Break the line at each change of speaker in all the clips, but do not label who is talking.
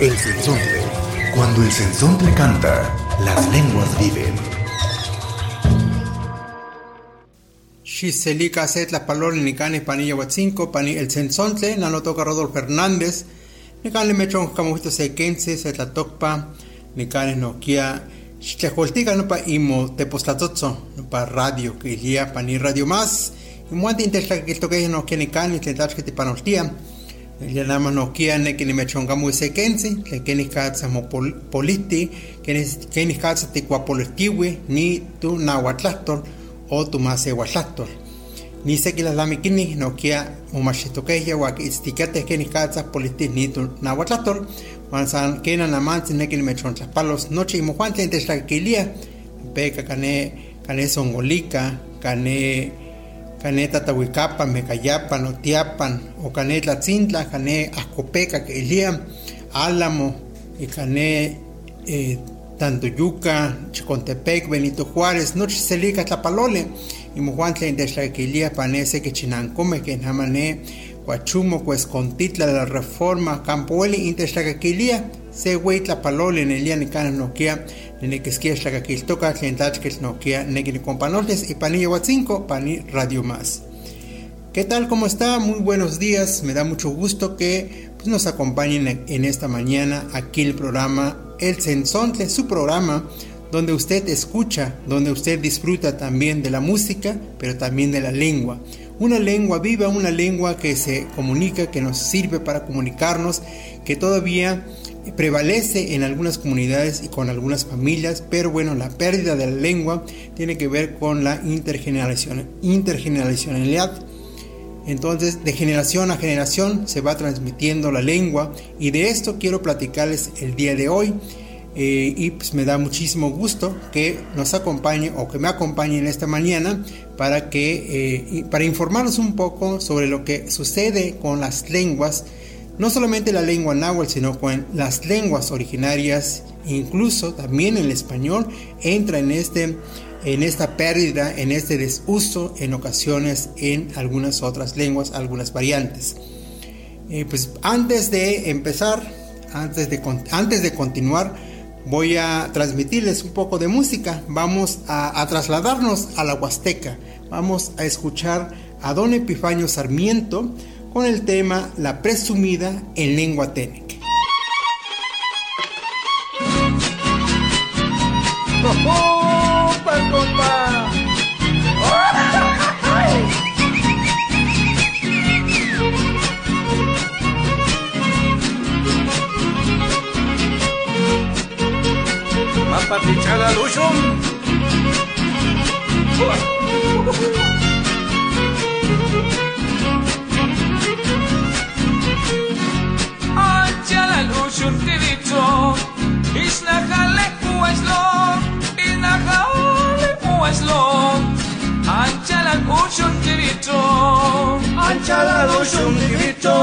El sensontle. Cuando el sensontle canta, las lenguas viven.
Xiselica set la palor ni canes panilla huatzinco, pani el sensontle, no lo toca Rodolfo Fernández, ni cane mechon camuito sequense, set la tocpa, ni canes no pa imo tepostlatotzo, no pa radio, que ilia pani radio más, y muante intesla que toque no que te panoltia, ya nada más no kia ne que ni mechonga muy sequense, que que ni katsa mo politi, que ni que ni katsa te cuapolitiwi, ni tu nahuatlastor, o tu más ehuatlastor. Ni se que la lamiquini no kia mumachitoqueya wa que isticate que ni katsa politi ni tu nahuatlastor, wan san que na namansi ne que ni mechoncha palos noche y mojuante entre la quilia, caneta tahuicapan, mecayapan, otiapan, o cané tlatzintla, cané ascopeca, que elía, álamo, y cané eh, Tantoyuca, Chicontepec, Benito Juárez, noche celica tlapalole, y mojuantle en deslaquilía panese que chinancome, que namané, Huachumo, contitla de la reforma, Campoeli, inteslaquilía, se güey tlapalole en el día ni canas noquia, radio más. ¿Qué tal? ¿Cómo está? Muy buenos días. Me da mucho gusto que pues, nos acompañen en esta mañana aquí el programa El Sensontle, su programa donde usted escucha, donde usted disfruta también de la música, pero también de la lengua. Una lengua viva, una lengua que se comunica, que nos sirve para comunicarnos, que todavía prevalece en algunas comunidades y con algunas familias, pero bueno, la pérdida de la lengua tiene que ver con la intergeneracionalidad. Entonces, de generación a generación se va transmitiendo la lengua y de esto quiero platicarles el día de hoy. Eh, y pues me da muchísimo gusto que nos acompañe o que me acompañe en esta mañana para que eh, para informarnos un poco sobre lo que sucede con las lenguas no solamente la lengua náhuatl sino con las lenguas originarias incluso también el español entra en este en esta pérdida en este desuso en ocasiones en algunas otras lenguas algunas variantes eh, pues antes de empezar antes de antes de continuar voy a transmitirles un poco de música. Vamos a, a, trasladarnos a la Huasteca. Vamos a escuchar a don Epifanio Sarmiento con el tema La presumida en lengua técnica.
Papichada Lushum. Anchala was long, in a hole it was long, until
an ocean divito, until an ocean divito,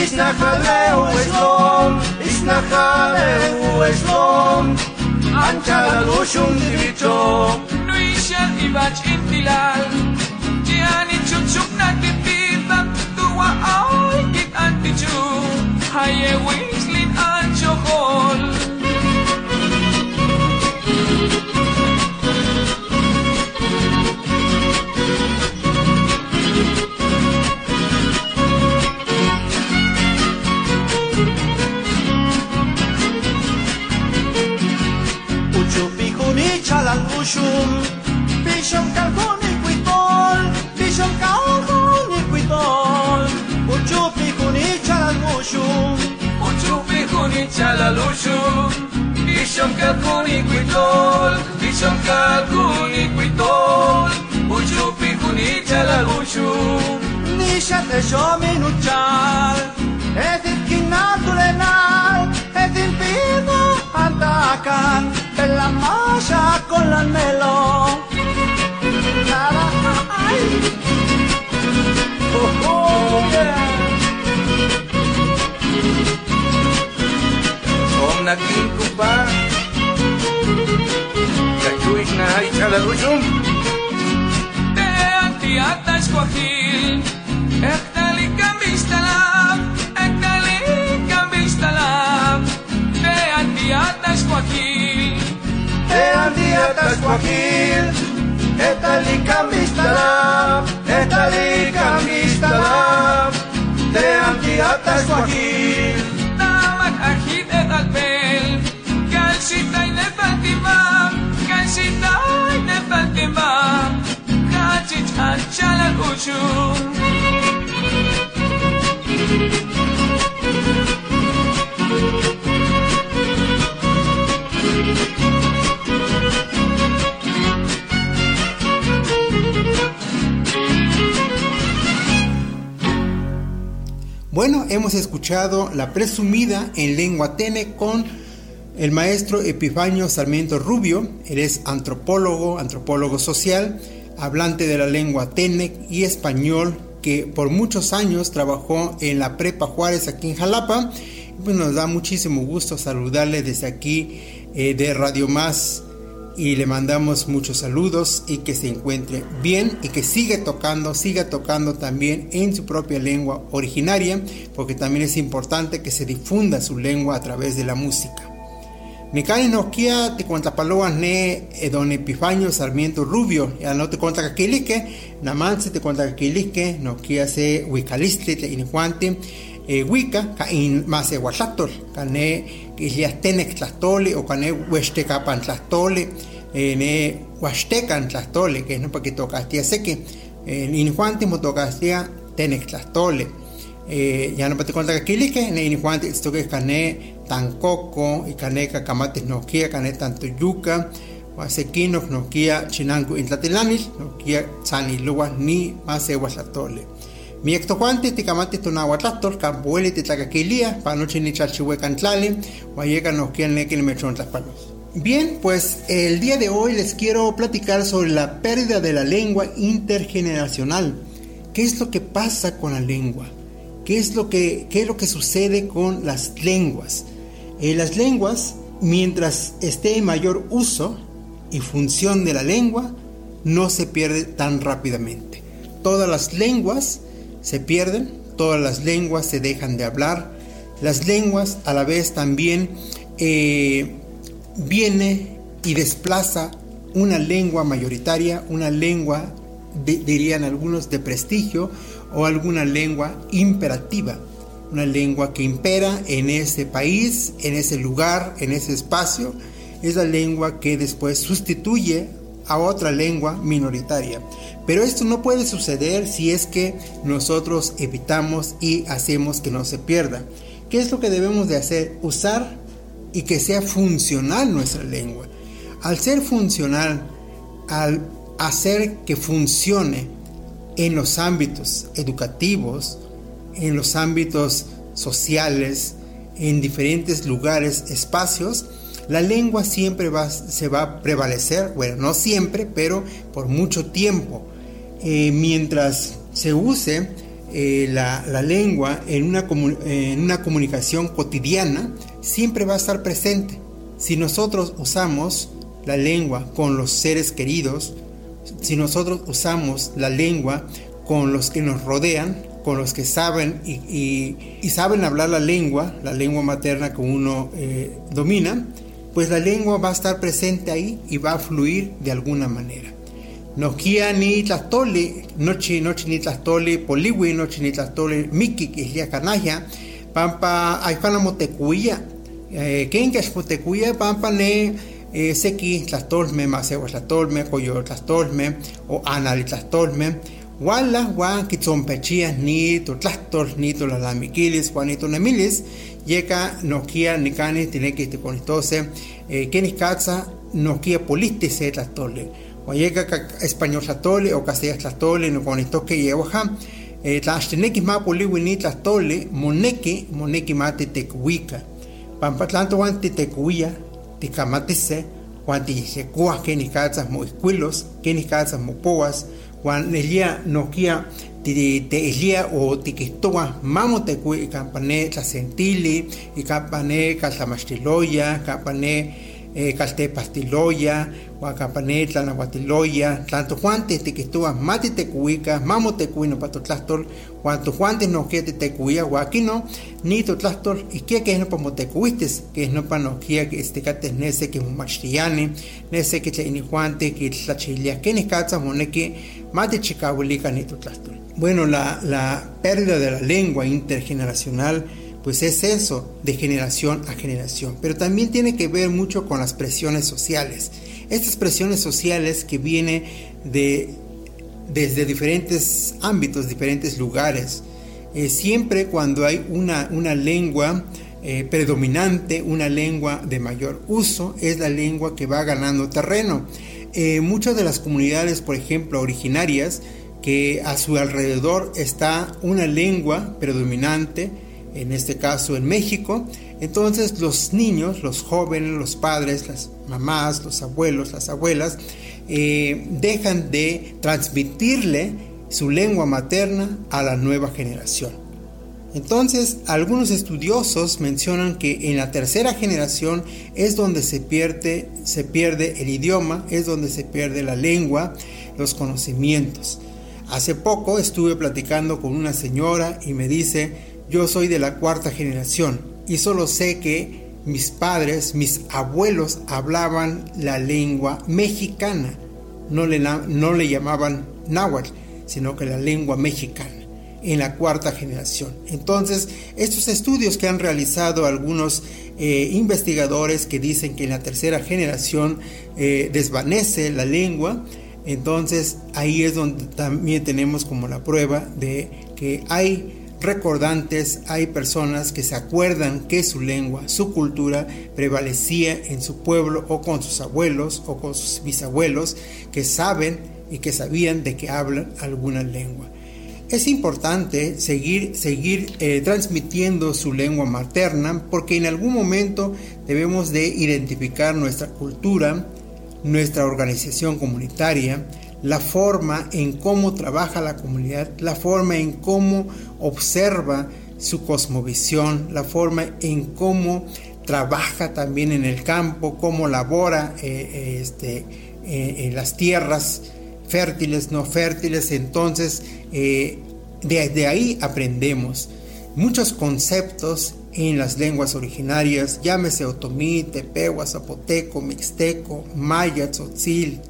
is na hole was long, is na hole was long, until an ocean divito,
no ibach intilal, dilal, diani chup chup na titiba, tuwa aoy kit antichu, haye wingslin ancho
hole. Bishal al-Ushum, Bisham Kalkon Iquitol, Bisham Kalkon Iquitol, Uchupi Kunichal al-Ushum,
Uchupi Kunichal al-Ushum, Bisham Kalkon Iquitol, Bisham Kalkon Iquitol, Uchupi Kunichal al-Ushum,
Nishat Eshomin Uchal, Edit Kinatulenal, Edit
Pino
Antakan, la masa con la melo.
Naging kumpa Kachuik na ay chalagusum
Te antiata escoagil Ektali kambistalab Ektali kambistalab Te antiata escoagil
πλατεία τα σκουαχίλ Έταλοι καμίσταλα, έταλοι καμίσταλα Τε αντία τα
σκουαχίλ ε, Τα μαχαχή δε δαλπέλ Καλσί τα είναι πάντημα, καλσί τα είναι πάντημα Κάτσι τα τσάλα κουτσού Thank you.
Bueno, hemos escuchado la presumida en lengua tene con el maestro Epifanio Sarmiento Rubio. Él es antropólogo, antropólogo social, hablante de la lengua tene y español, que por muchos años trabajó en la Prepa Juárez aquí en Jalapa. Pues nos da muchísimo gusto saludarle desde aquí eh, de Radio Más y le mandamos muchos saludos y que se encuentre bien y que siga tocando, siga tocando también en su propia lengua originaria, porque también es importante que se difunda su lengua a través de la música. Mikani Nokia te cuenta paloas ne eh, don Epifanio Sarmiento Rubio, ya no te cuenta kakilique, namanse te cuenta kakilique, Nokia se wicalistle te injuante, eh, wika ka in mase huachatol, kane que tenek tlastole o kane huestecapan tlastole, eh, ne huastecan tlastole, que es no porque tocastia seque, injuante mo tocastia tenek tlastole. Eh, ya no te cuenta que ne injuante esto que kane tancoco y kane kakamates nokia, kane tanto yuca, Wasequino, nokia chinanco intlatilanil, nokia tzanilua ni mase huachatole. Mi ectojuante ticamate tonahuatlastol, campueli titlacaquilia, panoche ni chalchihuecantlali, huayeca nos nequil mechón palos. Bien, pues el día de hoy les quiero platicar sobre la pérdida de la lengua intergeneracional. ¿Qué es lo que pasa con la lengua? ¿Qué es lo que, qué es lo que sucede con las lenguas? Eh, las lenguas, mientras esté en mayor uso y función de la lengua, no se pierde tan rápidamente. Todas las lenguas se pierden, todas las lenguas se dejan de hablar, las lenguas a la vez también eh, viene y desplaza una lengua mayoritaria, una lengua, de- dirían algunos, de prestigio o alguna lengua imperativa, una lengua que impera en ese país, en ese lugar, en ese espacio, es la lengua que después sustituye a otra lengua minoritaria. Pero esto no puede suceder si es que nosotros evitamos y hacemos que no se pierda. ¿Qué es lo que debemos de hacer? Usar y que sea funcional nuestra lengua. Al ser funcional, al hacer que funcione en los ámbitos educativos, en los ámbitos sociales, en diferentes lugares, espacios, la lengua siempre va, se va a prevalecer, bueno, no siempre, pero por mucho tiempo. Eh, mientras se use eh, la, la lengua en una, en una comunicación cotidiana, siempre va a estar presente. Si nosotros usamos la lengua con los seres queridos, si nosotros usamos la lengua con los que nos rodean, con los que saben y, y- y saben hablar la lengua, la lengua materna que uno eh, domina, pues la lengua va a estar presente ahí y va a fluir de alguna manera. Nokia ni tlastole, nochi, nochi ni tlastole, poliwi, nochi ni tlastole, miki, que es ya canalla, pampa, aifana motecuya, eh, kenkas motecuya, pampa ne, eh, seki tlastolme, masewa tlastolme, coyo tlastolme, o anali tlastolme, wala, wa, kitzompechia, ni tu tlastol, ni tu lalamiquilis, juanito nemilis, yeka, nokia, nikani, tineki, ticonitose, eh, kenis katza, nokia polistise tlastole, Oyeca español tlatole o castellas tlatole no con esto que llevo ja eh, tlaxteneki ma poliwini tlatole moneki moneki ma titekuika pampa tlanto wan titekuia tikamatise wan tiyekua que ni katzas mo iscuilos que wan elia nokia ti te elia o tikistoa mamo tekui kampane tlasentili y kampane kaltamastiloya kampane eh, Caltepastiloya, Huacapanetla, Nahuatiloya, tanto Juantes estuvo mati te cuica, mamo te cuino pato tlastol, cuanto Juantes no que te cuía, no ni to tlastol, y que que no como te cuistes, que no pa no que este cates nese que machtiane, nese que te Juante, que la chilia, que ni mone que mate chicahuilica ni to tlastol. Bueno, la, la pérdida de la lengua intergeneracional pues es eso, de generación a generación. Pero también tiene que ver mucho con las presiones sociales. Estas presiones sociales que vienen de, desde diferentes ámbitos, diferentes lugares. Eh, siempre cuando hay una, una lengua eh, predominante, una lengua de mayor uso, es la lengua que va ganando terreno. Eh, muchas de las comunidades, por ejemplo, originarias, que a su alrededor está una lengua predominante, en este caso en México. Entonces los niños, los jóvenes, los padres, las mamás, los abuelos, las abuelas, eh, dejan de transmitirle su lengua materna a la nueva generación. Entonces, algunos estudiosos mencionan que en la tercera generación es donde se pierde, se pierde el idioma, es donde se pierde la lengua, los conocimientos. Hace poco estuve platicando con una señora y me dice, yo soy de la cuarta generación y solo sé que mis padres, mis abuelos hablaban la lengua mexicana. No le, no le llamaban náhuatl, sino que la lengua mexicana en la cuarta generación. Entonces, estos estudios que han realizado algunos eh, investigadores que dicen que en la tercera generación eh, desvanece la lengua, entonces ahí es donde también tenemos como la prueba de que hay recordantes, hay personas que se acuerdan que su lengua, su cultura prevalecía en su pueblo o con sus abuelos o con sus bisabuelos que saben y que sabían de que hablan alguna lengua. Es importante seguir, seguir eh, transmitiendo su lengua materna porque en algún momento debemos de identificar nuestra cultura, nuestra organización comunitaria, la forma en cómo trabaja la comunidad, la forma en cómo observa su cosmovisión, la forma en cómo trabaja también en el campo, cómo labora eh, eh, este, eh, en las tierras fértiles, no fértiles. Entonces, desde ahí aprendemos muchos conceptos en las lenguas originarias, llámese otomí, tepehuas, zapoteco, mixteco, maya, tzotzil,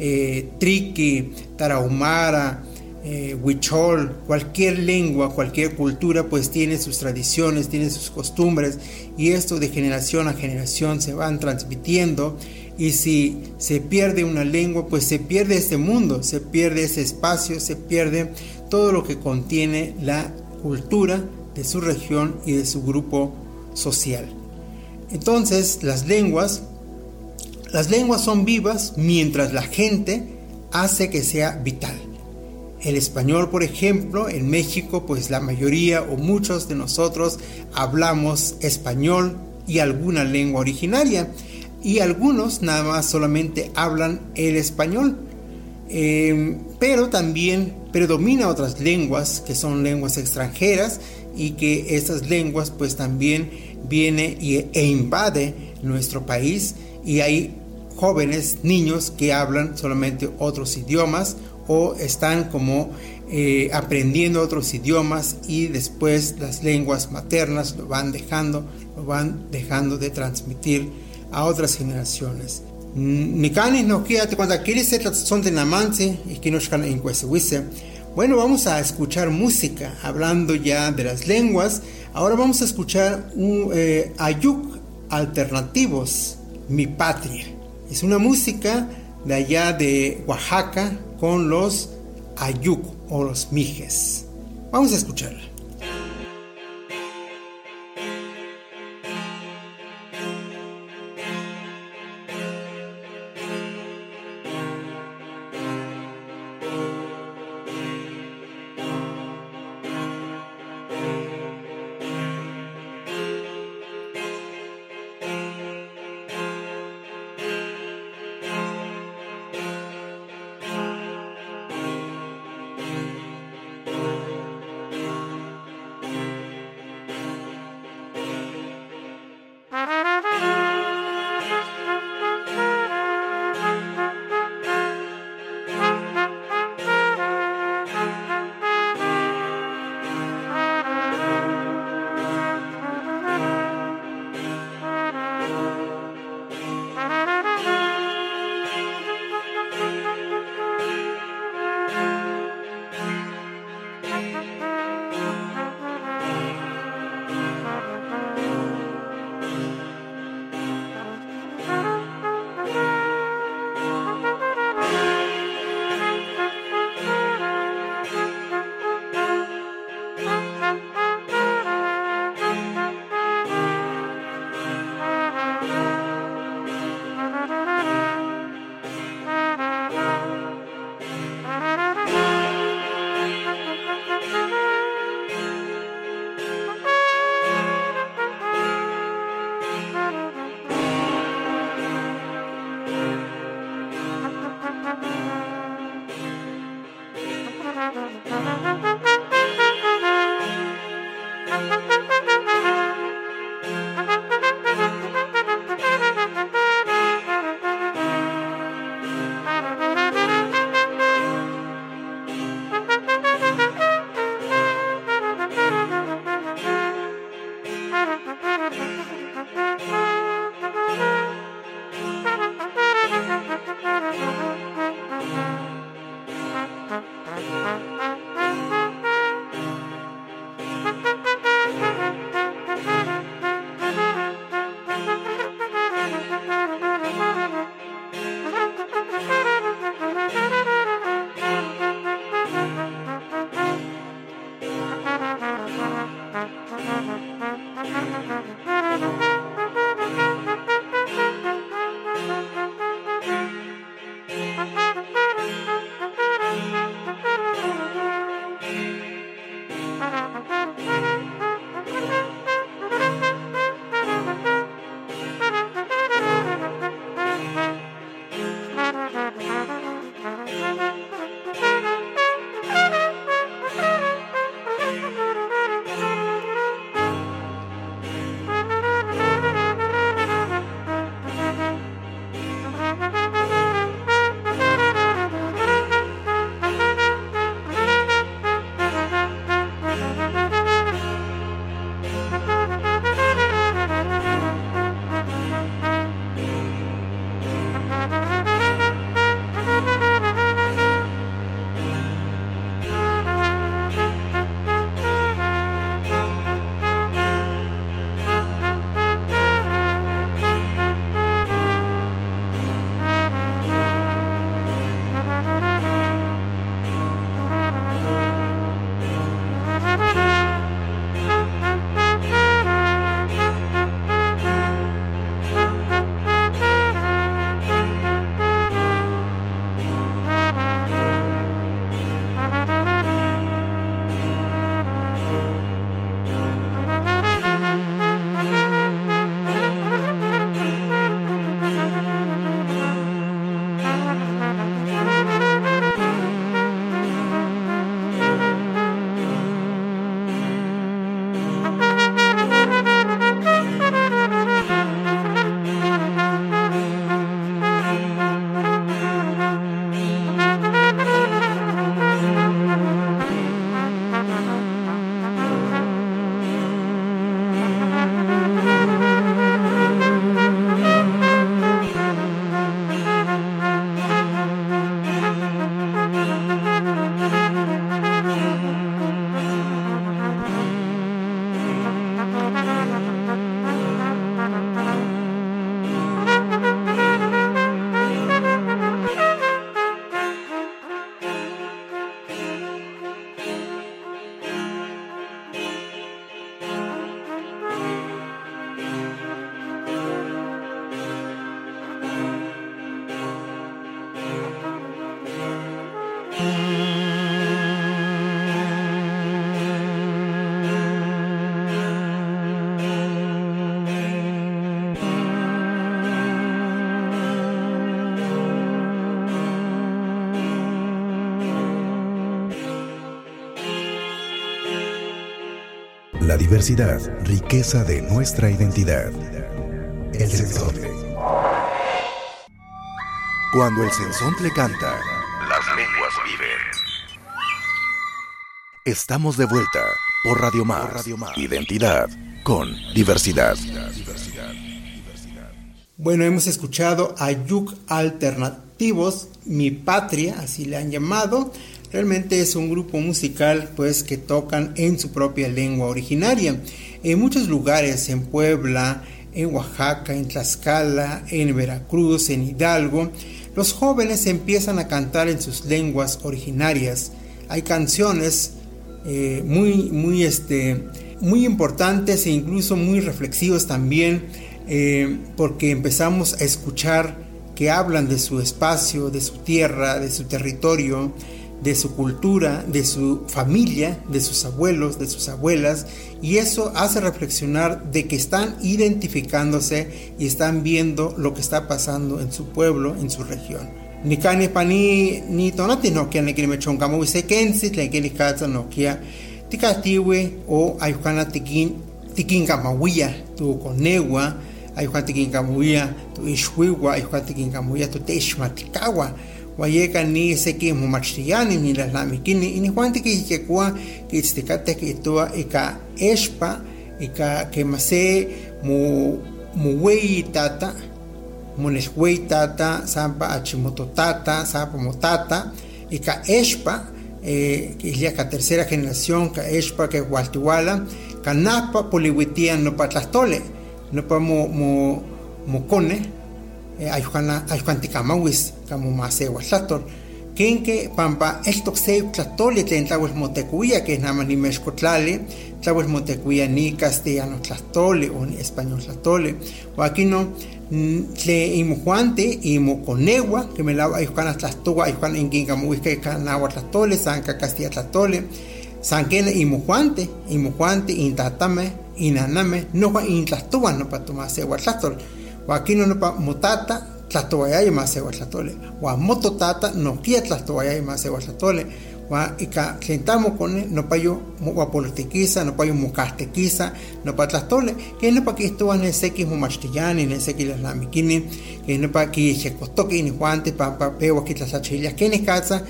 eh, triqui, tarahumara, eh, huichol, cualquier lengua, cualquier cultura, pues tiene sus tradiciones, tiene sus costumbres y esto de generación a generación se van transmitiendo y si se pierde una lengua, pues se pierde este mundo, se pierde ese espacio, se pierde todo lo que contiene la cultura de su región y de su grupo social. Entonces, las lenguas las lenguas son vivas mientras la gente hace que sea vital. El español, por ejemplo, en México, pues la mayoría o muchos de nosotros hablamos español y alguna lengua originaria. Y algunos nada más solamente hablan el español. Em, pero también predomina otras lenguas que son lenguas extranjeras y que estas lenguas pues también viene e invade nuestro país y hay jóvenes, niños que hablan solamente otros idiomas o están como eh, aprendiendo otros idiomas y después las lenguas maternas lo van dejando, lo van dejando de transmitir a otras generaciones. Nikani no quédate cuando son de namance y que nos en Bueno, vamos a escuchar música hablando ya de las lenguas. Ahora vamos a escuchar un eh, ayuk alternativos, mi patria. Es una música de allá de Oaxaca con los ayuk o los mijes. Vamos a escucharla.
Diversidad, riqueza de nuestra identidad. El sensontle. Cuando el sensontle canta, las lenguas viven. Estamos de vuelta por Radio Más. Identidad con diversidad.
Bueno, hemos escuchado a Yuk Alternativos, Mi Patria, así le han llamado. Realmente es un grupo musical pues que tocan en su propia lengua originaria. En muchos lugares, en Puebla, en Oaxaca, en Tlaxcala, en Veracruz, en Hidalgo, los jóvenes empiezan a cantar en sus lenguas originarias. Hay canciones eh, muy, muy, este, muy importantes e incluso muy reflexivas también, eh, porque empezamos a escuchar que hablan de su espacio, de su tierra, de su territorio, de su cultura, de su familia, de sus abuelos, de sus abuelas, y eso hace reflexionar de que están identificándose y están viendo lo que está pasando en su pueblo, en su región. Ni kani pani ni tonati no kia ne kini mechonga mo se kensi tle kini kata no kia tikatiwe o ayukana tikin tikin kamawiya tu konewa ayukana tikin kamawiya tu ishwiwa ayukana tikin kamawiya tu teshmatikawa wayeka ni seki mumachtiani ni las lamikini. Ini juante que yekua que istikate que toa ika espa ika mu mu wei tata munes wei tata sampa achimototata sampa motata ika espa eh, la tercera generación que espa que gualtiwala kanapa poliwitia no patlastole no pa mo mo mo cone ayuhana ayuhantikamawis kamo masewa tlator kenke pampa estok se tlatoli tlen tlawel motekuia que nama nimexkotlali tlawel motecuia ni castellano tlastole o ni español tlastole o aquí no tle imujuante imuconegua que me lava ayucana tlastoa ayucana inginga muisca canagua tlastole sanca castilla tlastole sanquena imujuante imujuante intatame inaname no pa intlastoa no pa tomar segua tlastol o aquí no no pa mutata tlastoayay más segua tlastole o mototata no quiere tlastoayay más segua tlastole wa ika tlentamo kone no payo wa politikiza no payo mukastekiza no pa tlastole que no pa que estuvo en seki mu machtillani en seki las lamikini que no pa que que ni juante pa pa pewa que las achillas que ni casa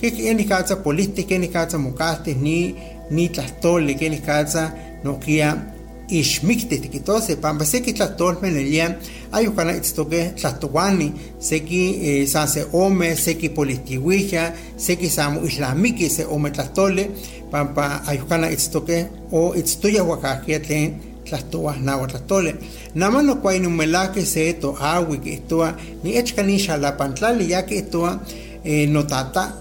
que ni casa política que ni casa mukaste ni ni tlastole que ni casa no kia ixmikte tikitose pampa seki tlahtolme nelia ayukana itztoke tlahtowani seki eh, san se ome seki politiwija seki samu islamiki se ome tlahtole pampa ayukana itztoke o itztoya wakajia tlen tlahtowa nawa tlahtole nama no kuay numelake se to awi que istoa ni echka ni xalapantlali ya istoa eh, notata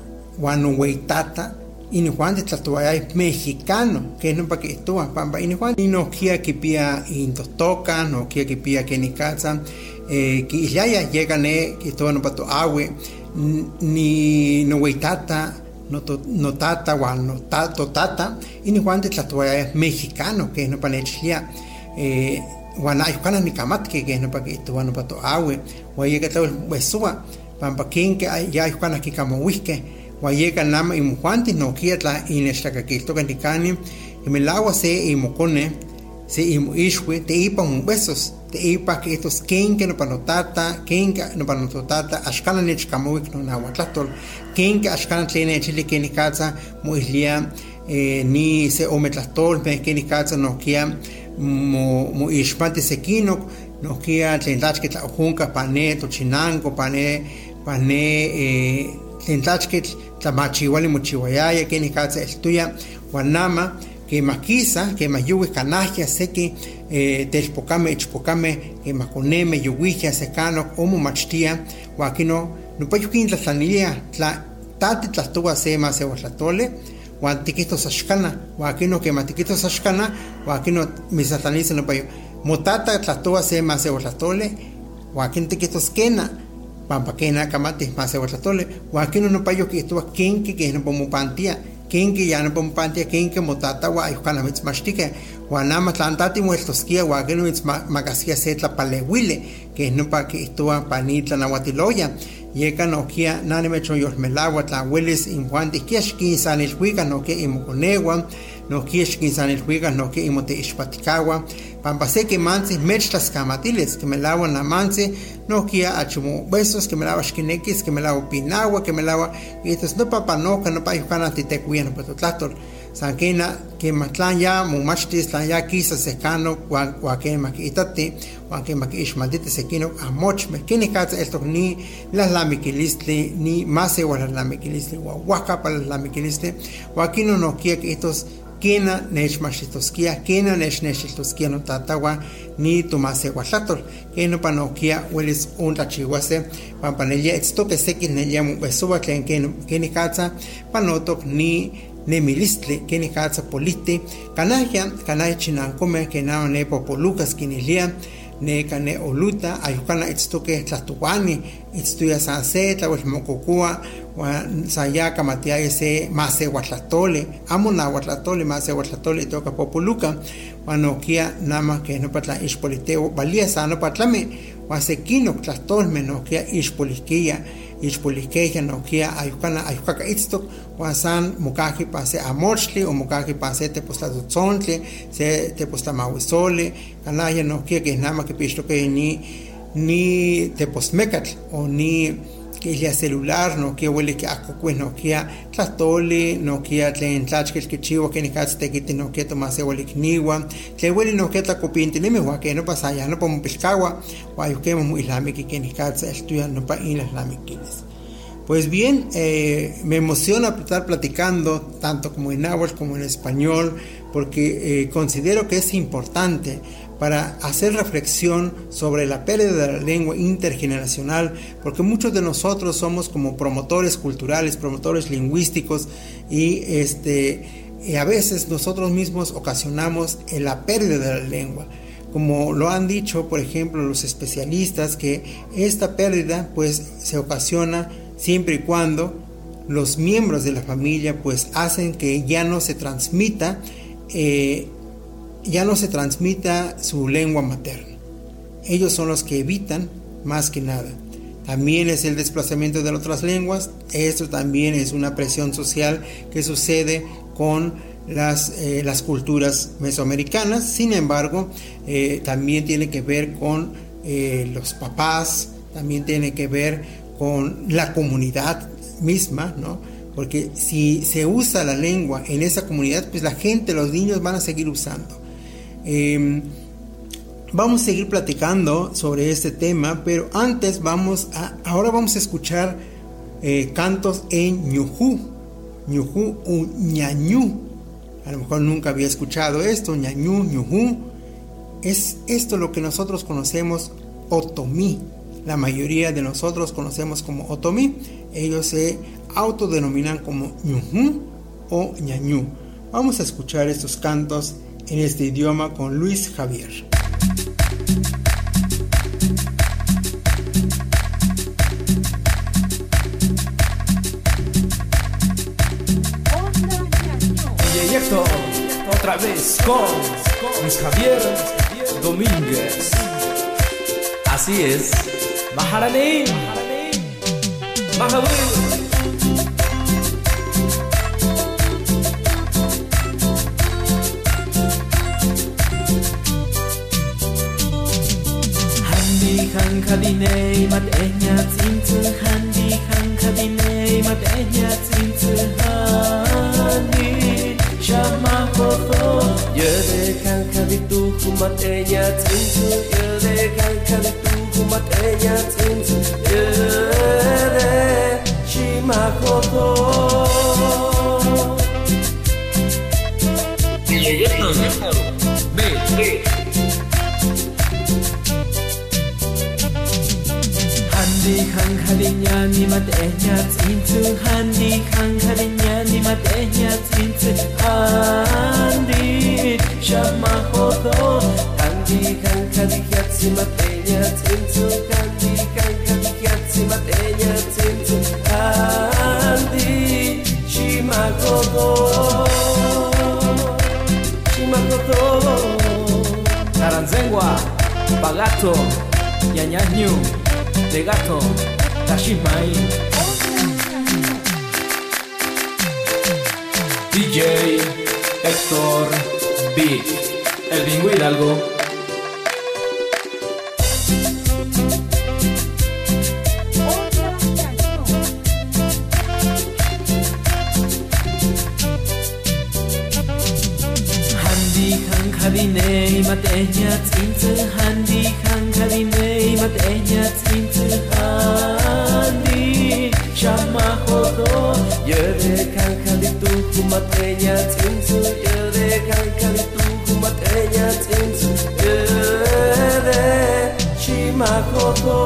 weitata ini Juan de Tlatuayay mexicano, que no para que estuvo, pamba, ini Juan, y no quiera que pía intotoca, no quiera que pía que ni casa, eh, que ya ya llega ne, que todo no para tu agua, ni no weitata, no, to, no tata, wan no tato tata, ini Juan de Tlatuayay mexicano, que no para nechlia, eh, wan ayukana ni kamat, que que no para que estuvo no para tu agua, o llega todo el huesua, pamba, quien que ya ayukana que como whisky, wayeka nama imujuanti no kiatla inextlacaquilto canticani imelawa se imocone se imuixwe te ipa besos te ipa que estos ken que no panotata ken que no panotata ashkana nech kamuik no nahuatlatol ken que ashkana tlene chile que ni katsa muislia eh, ni se ometlatol me que ni katsa no mo ishmate sekino no kia tlen tlachke tlajunka pane tochinango pane pane eh, tlen tlachketl tlamachiwali mochiwayaya que nikatsa estuya wanama que makisa que mayuwi kanahya seki eh, telpokame ichpokame que makoneme yuwihya sekano omo machtia wakino nupayukin tlatlanilia tla tati tlahtowa se ma se watlatole wan tikitos axkana wakino que matikitos axkana wakino misatlanisa nupayo motata tlahtowa se ma se watlatole wakin tikitos kena pampa kena kamati mase watlatole wakino no payo que estuvo kenke que no pomo pantia kenke ya no pomo pantia kenke motata wa ayukana mitz mashtike wa nama tlantati muertos kia wa que no mitz magasia setla palewile que no pa que estuvo panitla na watiloya yeka no kia nane mecho yos melagua tla hueles in juan de el huiga no que imoconewa no kies kinsan el huiga no que imote ishpatikawa pampa se que manse mechtas camatiles que me lava na manse. No kia achumo besos que me lava shkinekis que me lava pinagua que me lava y entonces no papa no que no pa yukana titekuya no patotlator sankena que matlan ya mumachtis tlan ya kisa sekano wan wakema que itate wakema que ishmaldite sekino amochme kini katsa eltok ni las lamikilistli ni mase wala lamikilistli wa waka para lamikilistli wakino no kia que estos kena nechmachitoskia kena nechnechitoskia no tatawa ni tomase huatlatol keno panokia huelis un tlachihuase pampanelia etztoke seki nelia mubesoba tlen keni katsa panotok ni nemilistli keni katsa politi kanahya kanahya chinankome kenama ne popolukas kinilia ne kane oluta ayukana itztoke tlatuani itztuya san se tlawel mokokua wa saya kamatia se mase watlatole amo na watlatole mase watlatole toka popoluka wanokia nama que no patla ispoliteo valia sano patlame wa sekino tlatolme no kia no kia ayukana ayukaka itztok wa san mukaki pase amochli o mukaki pase te postlatotzontli se te postamahuizole kanaya no kia que nama que pistoke ni ni te postmecatl o ni ya celular no que huele que acocue no que tlatoli no que tlen tlachkel que chivo que ni katz te kiti no que toma se huele que huele no que ta copinte ni me wa que no pasa ya no pomo pescagua wa yo que muy islami que ni katz estudia no pa in islami pues bien, eh, me emociona estar platicando tanto como en náhuatl como en español, porque eh, considero que es importante para hacer reflexión sobre la pérdida de la lengua intergeneracional, porque muchos de nosotros somos como promotores culturales, promotores lingüísticos y este a veces nosotros mismos ocasionamos la pérdida de la lengua. Como lo han dicho, por ejemplo, los especialistas, que esta pérdida pues se ocasiona siempre y cuando los miembros de la familia pues hacen que ya no se transmita eh, ya no se transmita su lengua materna. Ellos son los que evitan más que nada. También es el desplazamiento de otras lenguas. Esto también es una presión social que sucede con las, eh, las culturas mesoamericanas. Sin embargo, eh, también tiene que ver con eh, los papás, también tiene que ver con la comunidad misma, ¿no? Porque si se usa la lengua en esa comunidad, pues la gente, los niños van a seguir usando. Em, vamos a seguir platicando sobre este tema, pero antes vamos a, ahora vamos a escuchar cantos en ñujú, ñujú o ñañú a lo mejor nunca había escuchado esto, ñañú, ñujú. Es esto lo que nosotros conocemos otomí. La mayoría de nosotros conocemos como otomí. Ellos se autodenominan como ñujú o ñañú. Vamos a escuchar estos cantos en este idioma con Luis Javier.
otra vez con Luis Javier Domínguez. Así es, Maharani, khăn khà đi nê mặt e nhà chim chư han đi khăn khà đi nê mặt e nhà chim chư han đi. Cha chama popo giờ đây khăng khà đi tu khu mặt e nhà chim chư giờ đây khăn khà đi tu khu mặt e nhà chim Bagato Yanyanyu de gato Tashimai DJ Héctor Beat El Bingo Hidalgo todo Yo de canja de tu kumateña tinsu Yo de canja de tu kumateña tinsu Yo de chimacoco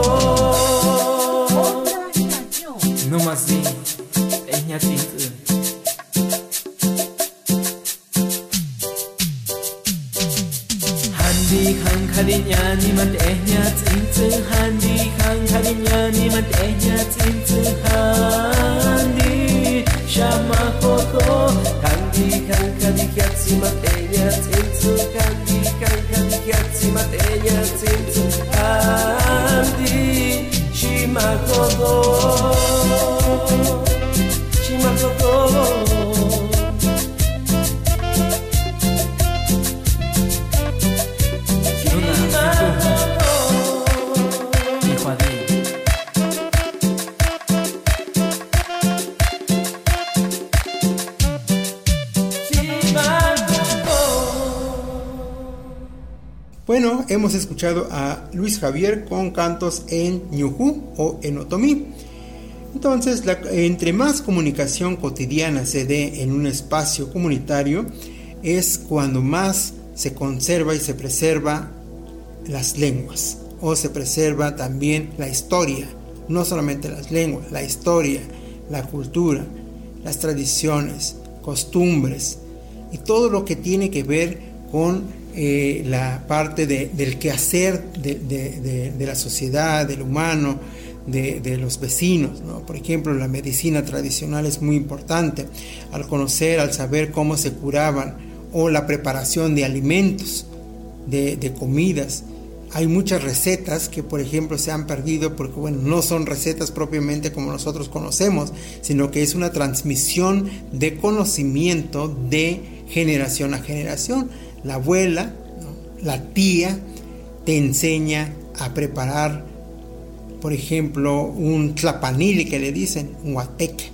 No más sí, eña tinsu Handi khang khali nyani man ehnya tinsu Handi khang khali nyani man ehnya kalinya si
hemos escuchado a Luis Javier con cantos en ñujú o en otomí. Entonces, entre más comunicación cotidiana se dé en un espacio comunitario, es cuando más se conserva y se preserva las lenguas o se preserva también la historia, no solamente las lenguas, la historia, la cultura, las tradiciones, costumbres. y todo lo que tiene que ver con eh, la parte de, del quehacer de, de, de, la sociedad, del humano, de, los vecinos. ¿no? Por ejemplo, la medicina tradicional es muy importante al conocer, al saber cómo se curaban o la preparación de alimentos, de, comidas. Hay muchas recetas que, por ejemplo, se han perdido porque, bueno, no son recetas propiamente como nosotros conocemos, sino que es una transmisión de conocimiento de generación a generación. La abuela, la tía, te enseña a preparar por ejemplo, un tlapanili que le dicen, un huateque,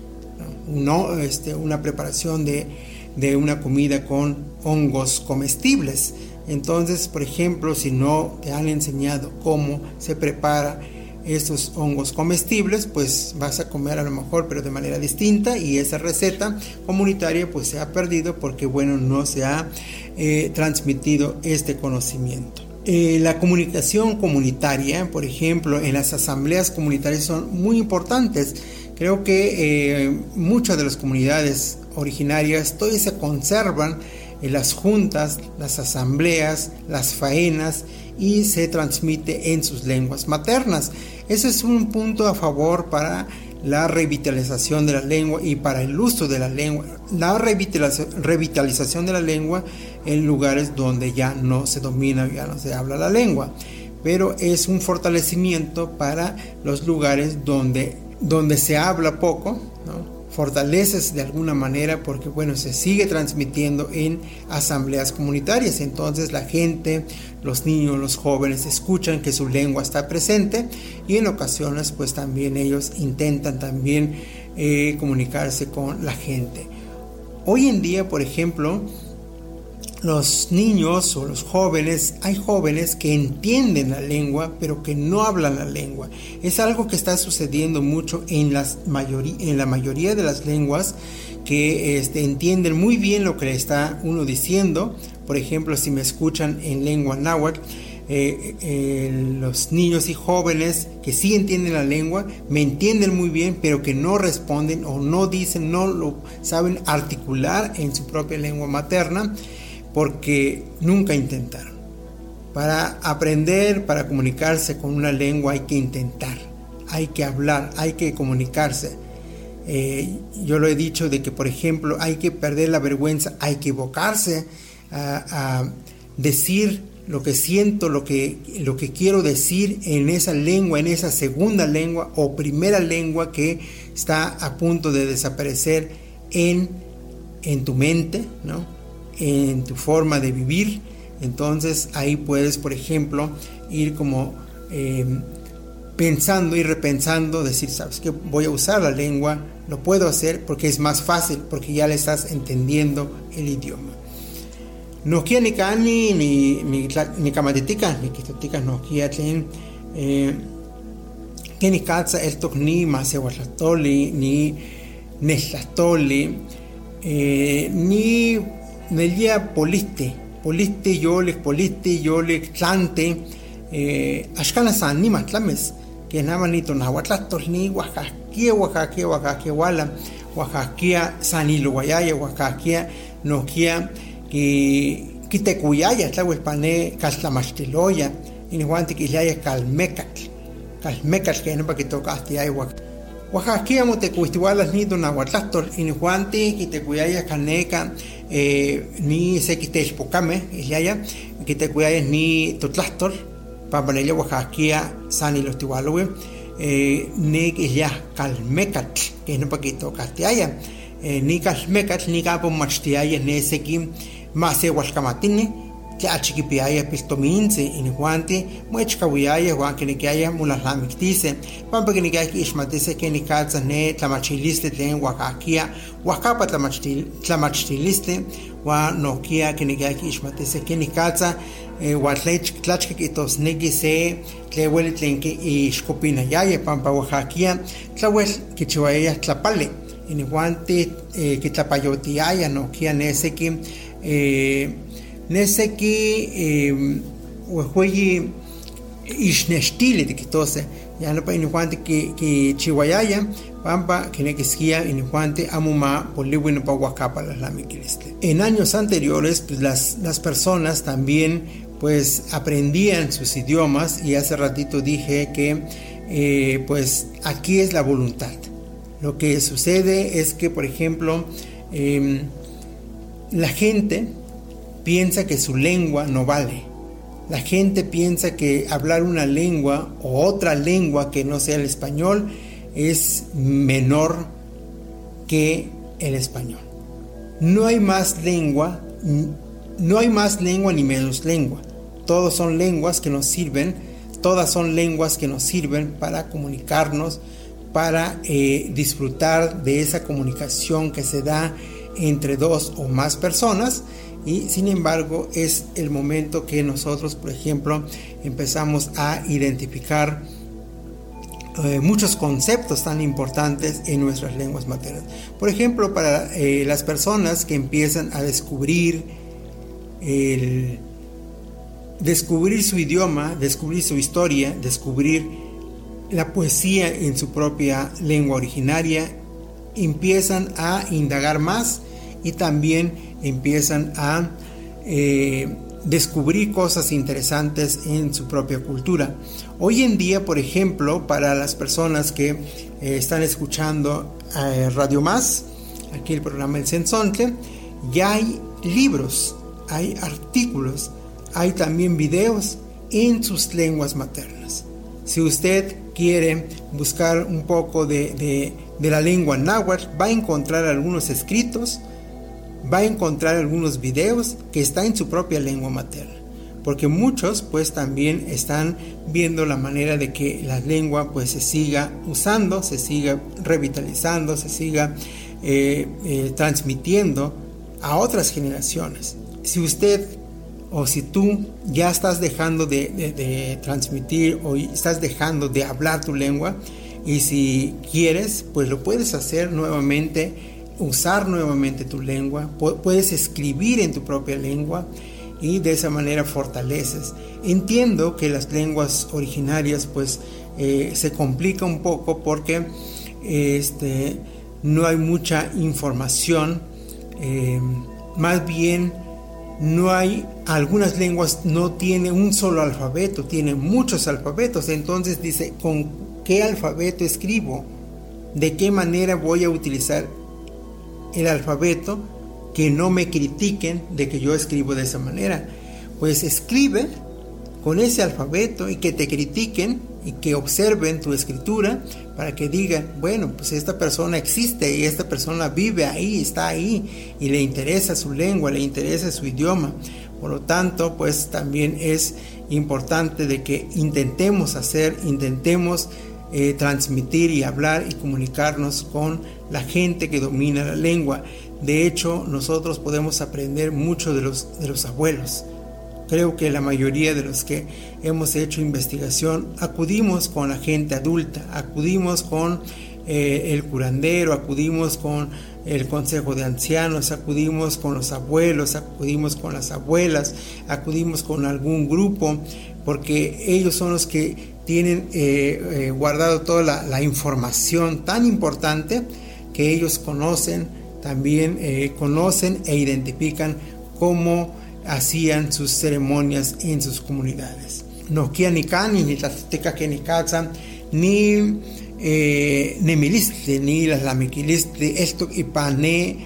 ¿no? este, una preparación de, de una comida con hongos comestibles. Entonces, por ejemplo, si no te han enseñado cómo se prepara estos hongos comestibles, pues vas a comer a lo mejor, pero de manera distinta y esa receta comunitaria pues se ha perdido porque, bueno, no se ha eh, transmitido este conocimiento. Eh, la comunicación comunitaria, por ejemplo, en las asambleas comunitarias son muy importantes. Creo que eh, muchas de las comunidades originarias todavía se conservan en las juntas, las asambleas, las faenas y se transmite en sus lenguas maternas. Ese es un punto a favor para la revitalización de la lengua y para el uso de la lengua. La revitalización de la lengua en lugares donde ya no se domina, ya no se habla la lengua. Pero es un fortalecimiento para los lugares donde, donde se habla poco, fortaleces de alguna manera porque bueno se sigue transmitiendo en asambleas comunitarias. Entonces la gente los niños los jóvenes escuchan que su lengua está presente y en ocasiones pues también ellos intentan también eh, comunicarse con la gente. Hoy en día por ejemplo los niños o los jóvenes, hay jóvenes que entienden la lengua, pero que no hablan la lengua. Es algo que está sucediendo mucho en, las en la mayoría de las lenguas, que este, entienden muy bien lo que le está uno diciendo. Por ejemplo, si me escuchan en lengua náhuatl, eh, eh, los niños y jóvenes que sí entienden la lengua, me entienden muy bien, pero que no responden o no dicen, no lo saben articular en su propia lengua materna porque nunca intentaron. Para aprender, para comunicarse con una lengua hay que intentar, hay que hablar, hay que comunicarse. Eh, yo lo he dicho de que, por ejemplo, hay que perder la vergüenza, hay que evocarse a, decir lo que siento, lo que, lo que quiero decir en esa lengua, en esa segunda lengua o primera lengua que está a punto de desaparecer en, en tu mente, ¿no? En tu forma de vivir. Entonces ahí puedes, por ejemplo, ir como eh, pensando y repensando, decir, sabes que voy a usar la lengua, lo puedo hacer porque es más fácil, porque ya le estás entendiendo el idioma. No quiere ni cani ni ni camatitica ni quitotica no quiere eh, que ni caza el ni más ni ni nelia poliste, poliste yolik, poliste yolik, tlante, eh, ashkana san nima tlames, que nada ni tonahuatlatos ni oaxaquia, oaxaquia, oaxaquia, wala, oaxaquia, san iluguayaya, oaxaquia, noquia, que quitecuyaya, tlahuelpané, caltlamastiloya, inihuante que yaya calmecatl, calmecatl, que no pa que tocaste ahí, Oaxaquia, motecuistihualas ni tonahuatlastor, inihuante, quitecuyaya, caneca, eh, ni se quite espocame, yaya, que te cuidas ni totlastor, papanella oaxaquia, sani los tihualue, eh, ni ya calmecat, que no paquito castiaya, eh, ni calmecat, ni capo machtiaya, ni sequi, más se huascamatine, tlachiquipiaya pistominse inihuanti muechcahuiaya huan kinikiaya mulalnamictise pampa kinikiaya ixmatise keni calza ne tlamachiliste tlen oaxaquia oaxcapa tlamachtiliste huan nohkia kinikiaya ixmatise keni calza huan tlachkikitosneki se tle ueli tlen ixkopinayaya pampa oaxaquia tlauel kichiuayaya tlapali inihuanti kitlapayotiaya nohkia neseki eh, Neseki, huejueyi, ixnextili tikitose ya no pa inihuante ki ki chihuayaya pampa kinekiskia inihuante amuma poliwi no pa huacapa las lamiquiliste en años anteriores pues las las personas también pues aprendían sus idiomas y hace ratito dije que eh, pues aquí es la voluntad. Lo que sucede es que por ejemplo eh, la gente piensa que su lengua no vale la gente piensa que hablar una lengua o otra lengua que no sea el español es menor que el español. No hay más lengua, no hay más lengua ni menos lengua. Todos son lenguas que nos sirven, todas son lenguas que nos sirven para comunicarnos, para eh, disfrutar de esa comunicación que se da entre dos o más personas y sin embargo es el momento que nosotros, por ejemplo, empezamos a identificar eh, muchos conceptos tan importantes en nuestras lenguas maternas. Por ejemplo, para eh, las personas que empiezan a descubrir el, descubrir su idioma, descubrir su historia, descubrir la poesía en su propia lengua originaria, empiezan a indagar más y también empiezan a eh, descubrir cosas interesantes en su propia cultura. Hoy en día, por ejemplo, para las personas que eh, están escuchando eh, Radio Más, aquí el programa El Sensonte, ya hay libros, hay artículos, hay también videos en sus lenguas maternas. Si usted quiere buscar un poco de, de, de la lengua náhuatl, va a encontrar algunos escritos, va a encontrar algunos videos que están en su propia lengua materna. Porque muchos pues también están viendo la manera de que la lengua pues se siga usando, se siga revitalizando, se siga eh, eh, transmitiendo a otras generaciones. Si usted o si tú ya estás dejando de, de transmitir o estás dejando de hablar tu lengua y si quieres pues lo puedes hacer nuevamente usar nuevamente tu lengua, puedes escribir en tu propia lengua y de esa manera fortaleces. Entiendo que las lenguas originarias pues eh, se complica un poco porque este, no hay mucha información, eh, más bien no hay, algunas lenguas no tienen un solo alfabeto, tienen muchos alfabetos, entonces dice, ¿con qué alfabeto escribo? ¿De qué manera voy a utilizar el alfabeto, que no me critiquen de que yo escribo de esa manera. Pues escribe con ese alfabeto y que te critiquen y que observen tu escritura para que digan, bueno, pues esta persona existe y esta persona vive ahí, está ahí y le interesa su lengua, le interesa su idioma. Por lo tanto, pues también es importante de que intentemos hacer, intentemos eh, transmitir y hablar y comunicarnos con la gente que domina la lengua. De hecho, nosotros podemos aprender mucho de los, de los abuelos. Creo que la mayoría de los que hemos hecho investigación acudimos con la gente adulta, acudimos con eh, el curandero, acudimos con el consejo de ancianos, acudimos con los abuelos, acudimos con las abuelas, acudimos con algún grupo, porque ellos son los que tienen eh, eh, guardado toda la, información tan importante que ellos conocen, también eh, conocen e identifican cómo hacían sus ceremonias en sus comunidades. No quieren ni tlateca que ni ni nemiliste, ni las lamiquiliste, esto y pané,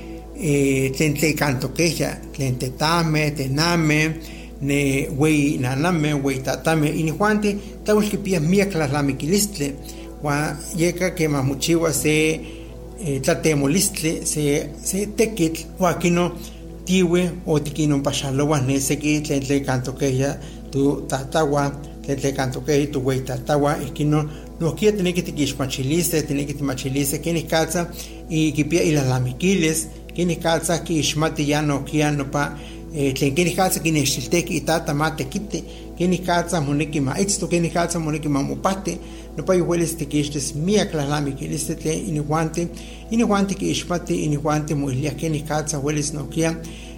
tente canto queja, tente tame, tename, ne wey naname, wey tatame, y ni juante, tawil que pia miak la miquilistle, wa yeka que mamuchiwa se eh, tlatemolistle, se, se tequitl, wa no tiwe o tiquino pachalo, wa ne que tlen tle canto que ya tu tatawa, tlen tle canto que tu wey tatawa, y que no no quiere tener que te quishmachiliste, tener que te machiliste, que ni calza, y que pia y las lamiquiles, que ni calza, que ishmati ya no quiera no pa, tlen keni katsa kinextilteki itata ma tekiti keni katsa moneki ma itzto keni katsa moneki ma mopati nopa yuwelis tikixtis miak tlalamikilistle tlen inihuante. Inihuante kiixmati inihuante moilia keni katsa welis nokia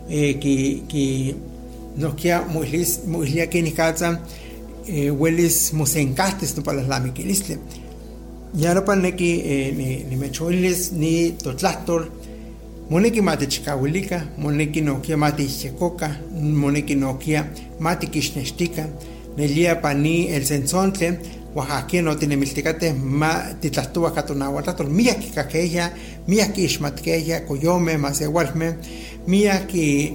eh, ki ki nokia moilis moilia keni katsa eh, huelis musencastes no para las lamiquilistle. Ya no para neki eh, ni, ni mechoiles ni totlastol, moneki mate chikawilika, moneki nokia mate ichecoca, moneki nokia mate kishneshtika, nelia pani el sensontle, Oaxaca no tiene milticate ma titlastuwa katonahuatlatol miyaki kakeya miyaki ixmatkeya koyome masewalme miyaki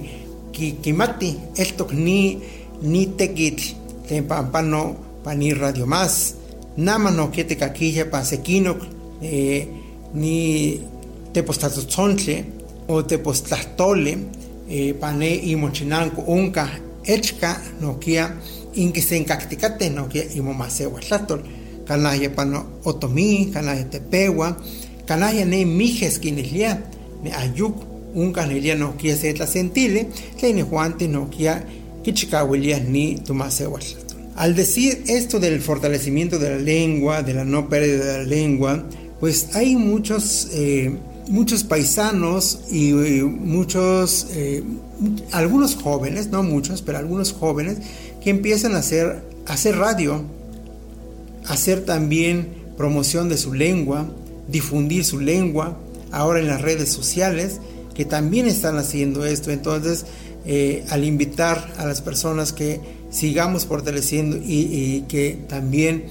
ki kimati eltok ni ni tekitl. Tlen pampano pani radio más nama no kiete kakilla pa sekinok eh, ni tepostatotzontle o tepostlahtole eh, pane imochinanko unka echka nokia inki senkaktikate nokia imomasewatlatol kanaya pano otomi kanaya tepewa kanaya ne mijes kinilia ne ayuk unka nilia nokia se tlacentile tlen juante nokia kichikawilia ni tumasewatlatol al decir esto del fortalecimiento de la lengua, de la no pérdida de la lengua, pues hay muchos, eh, muchos paisanos y, y muchos, eh, algunos jóvenes, no muchos, pero algunos jóvenes que empiezan a hacer, a hacer radio, a hacer también promoción de su lengua, difundir su lengua, ahora en las redes sociales, que también están haciendo esto. Entonces, eh, al invitar a las personas que sigamos fortaleciendo y, y que también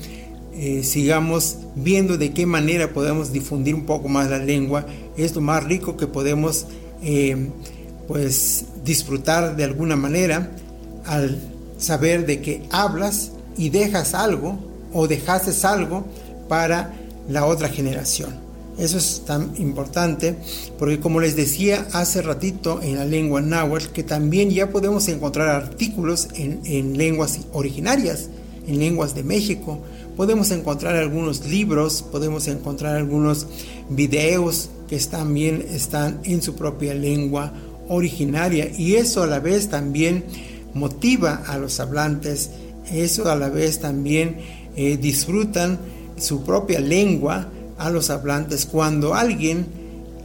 eh, sigamos viendo de qué manera podemos difundir un poco más la lengua, es lo más rico que podemos eh, pues disfrutar de alguna manera al saber de que hablas y dejas algo o dejaste algo para la otra generación. Eso es tan importante porque como les decía hace ratito en la lengua náhuatl que también ya podemos encontrar artículos en, en, lenguas originarias, en lenguas de México. Podemos encontrar algunos libros, podemos encontrar algunos videos que también están en su propia lengua originaria y eso a la vez también motiva a los hablantes, eso a la vez también eh, disfrutan su propia lengua a los hablantes. Cuando alguien,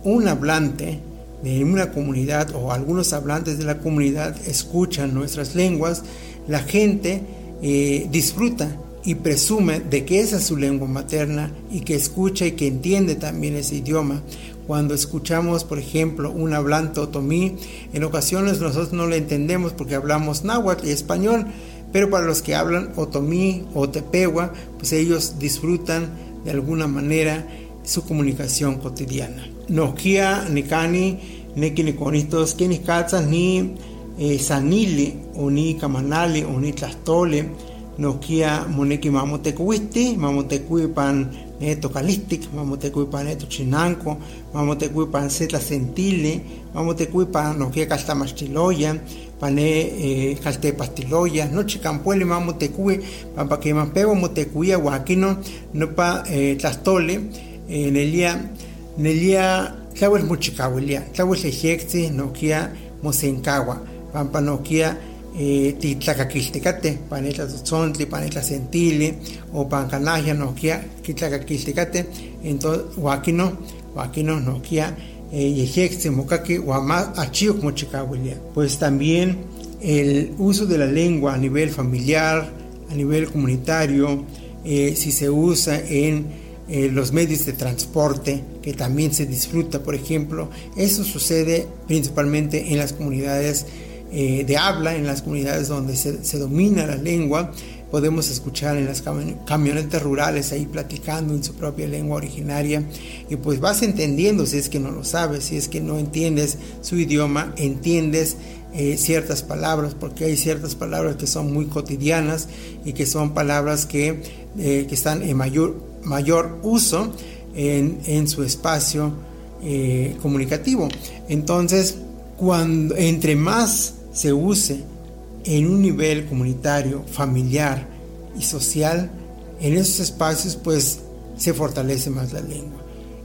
un hablante de una comunidad o algunos hablantes de la comunidad escuchan nuestras lenguas, la gente eh, disfruta y presume de que esa es su lengua materna y que escucha y que entiende también ese idioma. Cuando escuchamos, por ejemplo, un hablante otomí, en ocasiones nosotros no le entendemos porque hablamos náhuatl y español, pero para los que hablan otomí o tepewa, pues ellos disfrutan de alguna manera su comunicación cotidiana. Nokia, Nikani, Neki Nikonitos, Keni Katzas, ni eh, Sanili, o ni Kamanali, o ni Tlastole, Nokia, Moneki Mamotecuisti, Mamotecuipan Neto Calistic, Mamotecuipan Neto Chinanco, Mamotecuipan Setla Sentile, Mamotecuipan Nokia Castamastiloya, pane eh, calte pastiloya no chicampuele mamo tecue pampa que mampego motecuia guaquino no pa eh, tlastole eh, nelia nelia tlawel muchicahuelia tlawel ejexi noquia mosencagua pampa noquia eh, titlacaquiltecate panetla tzontli panetla sentile o pancanaja noquia quitlacaquiltecate entonces guaquino guaquino noquia pues también el uso de la lengua a nivel familiar, a nivel comunitario, eh, si se usa en eh, los medios de transporte, que también se disfruta, por ejemplo, eso sucede principalmente en las comunidades eh, de habla, en las comunidades donde se, se domina la lengua, podemos escuchar en las camionetas rurales ahí platicando en su propia lengua originaria y pues vas entendiendo si es que no lo sabes, si es que no entiendes su idioma, entiendes eh, ciertas palabras porque hay ciertas palabras que son muy cotidianas y que son palabras que, eh, que están en mayor, mayor uso en, en su espacio comunicativo. Entonces, cuando entre más se use en un nivel comunitario, familiar y social, en esos espacios pues se fortalece más la lengua.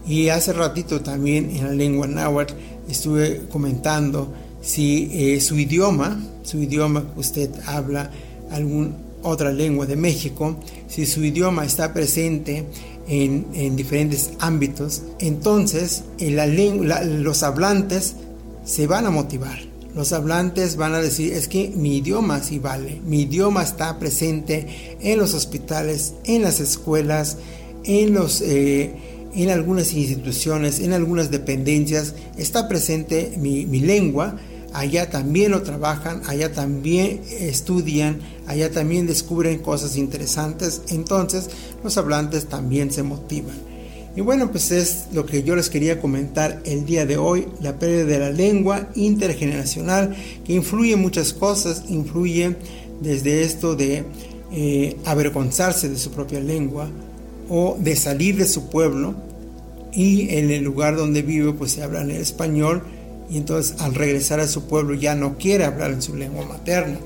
Y hace ratito también en la lengua náhuatl estuve comentando si eh, su idioma, su idioma que usted habla, alguna otra lengua de México, si su idioma está presente en, en diferentes ámbitos, entonces la, los hablantes se van a motivar Los hablantes van a decir, es que mi idioma sí vale, mi idioma está presente en los hospitales, en las escuelas, en, los, eh, en algunas instituciones, en algunas dependencias, está presente mi, mi lengua, allá también lo trabajan, allá también estudian, allá también descubren cosas interesantes, entonces los hablantes también se motivan. Y bueno, pues es lo que yo les quería comentar el día de hoy, la pérdida de la lengua intergeneracional, que influye en muchas cosas, influye desde esto de eh, avergonzarse de su propia lengua o de salir de su pueblo y en el lugar donde vive pues se habla en el español y entonces al regresar a su pueblo ya no quiere hablar en su lengua materna.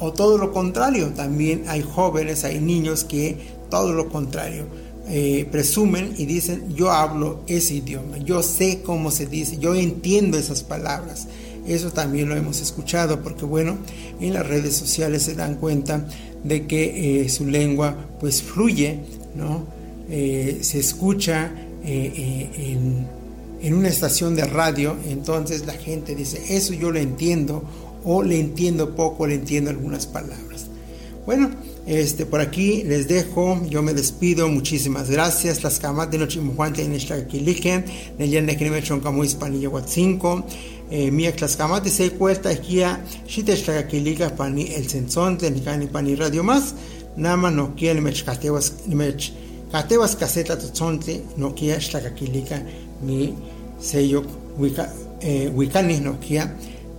O todo lo contrario, también hay jóvenes, hay niños que todo lo contrario eh, presumen y dicen, yo hablo ese idioma, yo sé cómo se dice, yo entiendo esas palabras. Eso también lo hemos escuchado porque bueno, en las redes sociales se dan cuenta de que eh, su lengua pues fluye, ¿no? Eh, se escucha en, en una estación de radio, entonces la gente dice, eso yo lo entiendo o le entiendo poco, le entiendo algunas palabras. Bueno, este, por aquí les dejo, yo me despido, muchísimas gracias. Las camas de noche mujuante en esta quiliquen, leyenda que me chon como hispanilla cinco. Eh, mía las camas de seis cuesta aquí a shite esta quilica pani el sensón de ni pani radio más. Nama no quiere me catewas me catewas caseta tzonte no quiere esta quilica mi sello wika eh, wikani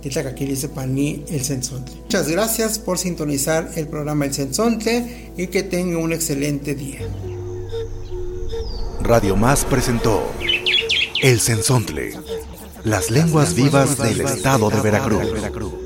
el Sensonte. Muchas gracias por sintonizar el programa El Sensonte y que tenga un excelente día.
Radio Más presentó El Sensontle, las lenguas vivas del estado de Veracruz.